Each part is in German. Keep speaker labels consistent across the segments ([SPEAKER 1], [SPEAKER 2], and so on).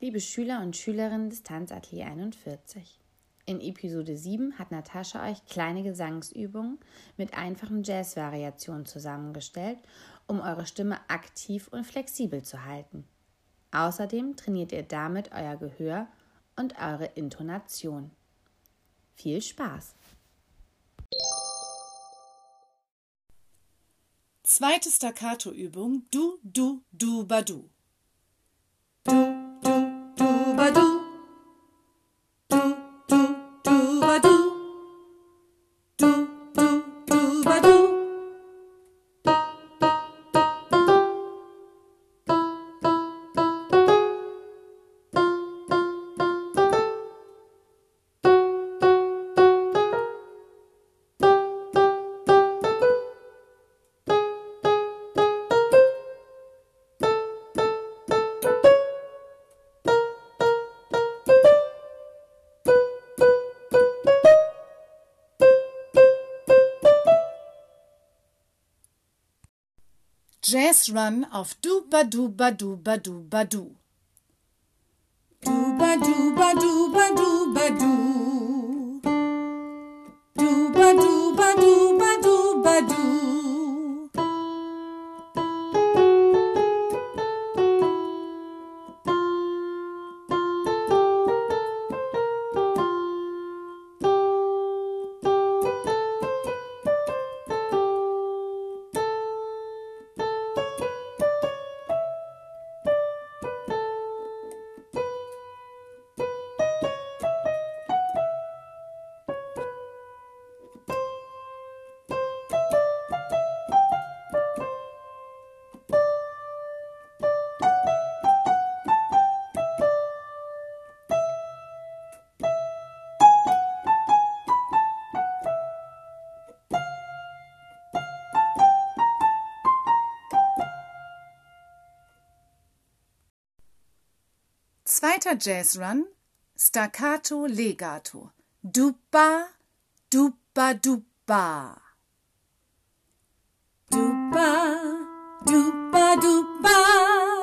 [SPEAKER 1] Liebe Schüler und Schülerinnen des Tanzatelier 41. In Episode 7 hat Natascha euch kleine Gesangsübungen mit einfachen Jazz-Variationen zusammengestellt, um eure Stimme aktiv und flexibel zu halten. Außerdem trainiert ihr damit euer Gehör und eure Intonation. Viel Spaß!
[SPEAKER 2] Zweite Staccato-Übung Du, Du, Du, Badu. Jazz Run auf Du Badu Badu Badu Badu. Du Badu Badu Badu Badu. Zweiter Jazzrun, Staccato Legato. Dupa, dupa, dupa. Dupa, dupa, dupa.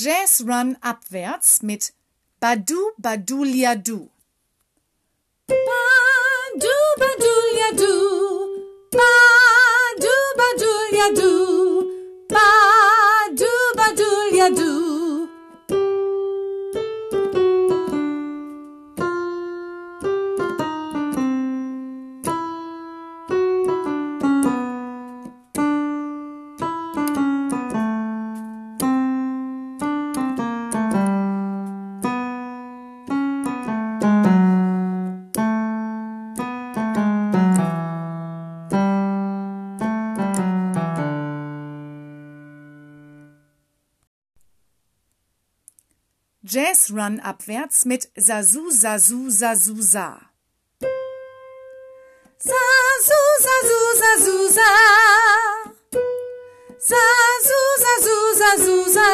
[SPEAKER 2] Jazz Run abwärts mit Badu Badulia Du. Badu Badulia Du. Badu Badulia Du. Badu Badulia Du. Jazz Run abwärts mit Sasu Sasu Sasu Sa. Sasu Sasu Sasu Sa. Sasu Sasu Sasu Sa.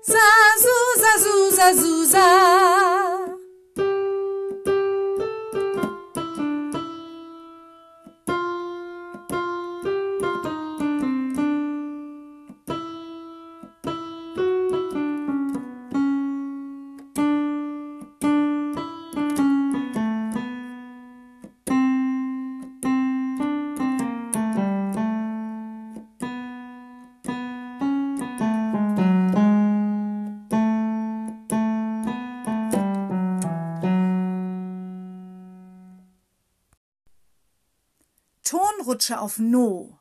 [SPEAKER 2] Sasu Sasu Sasu Sa. Rutsche auf No. No,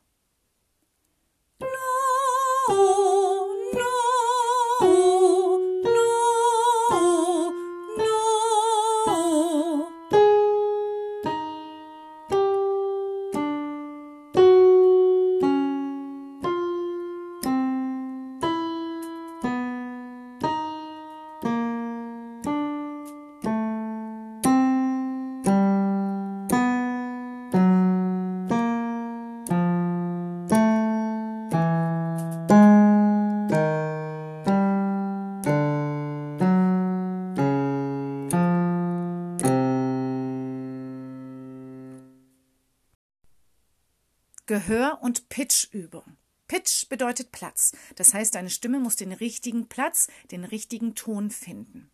[SPEAKER 2] Gehör- und Pitchübung. Pitch bedeutet Platz. Das heißt, deine Stimme muss den richtigen Platz, den richtigen Ton finden.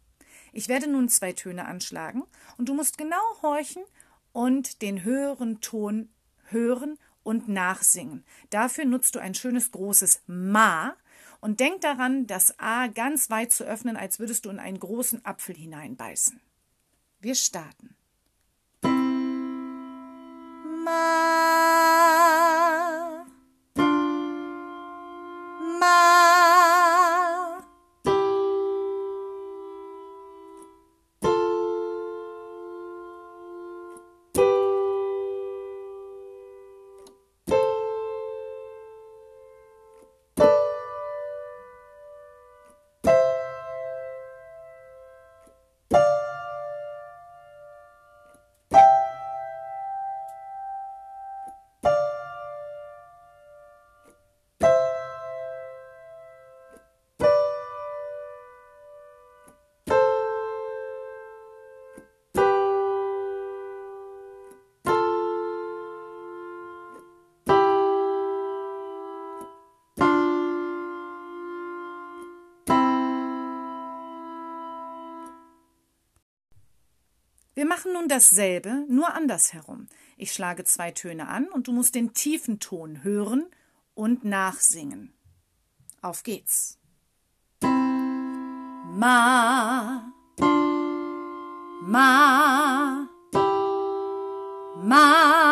[SPEAKER 2] Ich werde nun zwei Töne anschlagen und du musst genau horchen und den höheren Ton hören und nachsingen. Dafür nutzt du ein schönes großes Ma und denk daran, das A ganz weit zu öffnen, als würdest du in einen großen Apfel hineinbeißen. Wir starten. Ma. Machen nun dasselbe, nur andersherum. Ich schlage zwei Töne an und du musst den tiefen Ton hören und nachsingen. Auf geht's. Ma. Ma. Ma.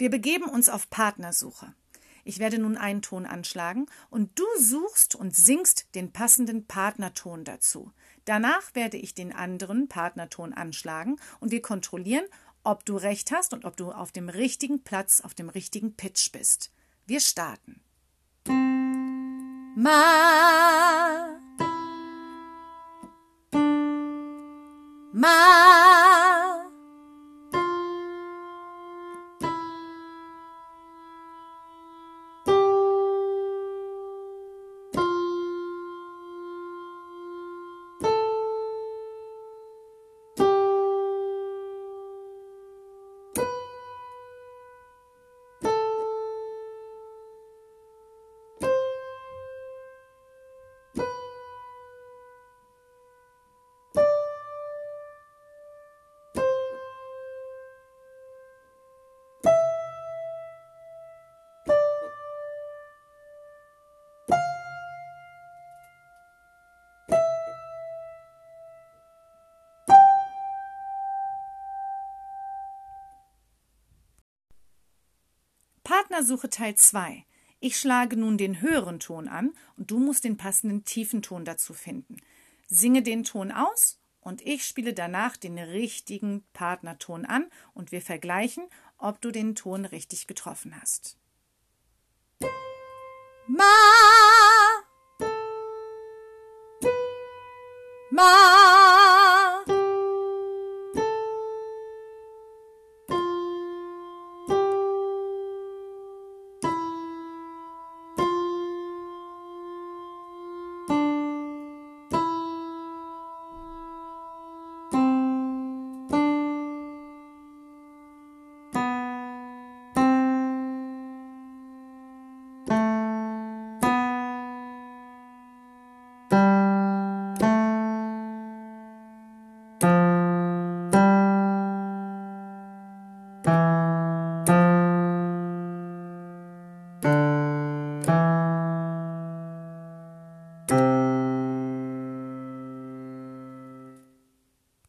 [SPEAKER 2] Wir begeben uns auf Partnersuche. Ich werde nun einen Ton anschlagen und du suchst und singst den passenden Partnerton dazu. Danach werde ich den anderen Partnerton anschlagen und wir kontrollieren, ob du recht hast und ob du auf dem richtigen Platz, auf dem richtigen Pitch bist. Wir starten. Ma. Ma. Fingersuche Teil 2. Ich schlage nun den höheren Ton an und du musst den passenden tiefen Ton dazu finden. Singe den Ton aus und ich spiele danach den richtigen Partnerton an und wir vergleichen, ob du den Ton richtig getroffen hast. Ma Ma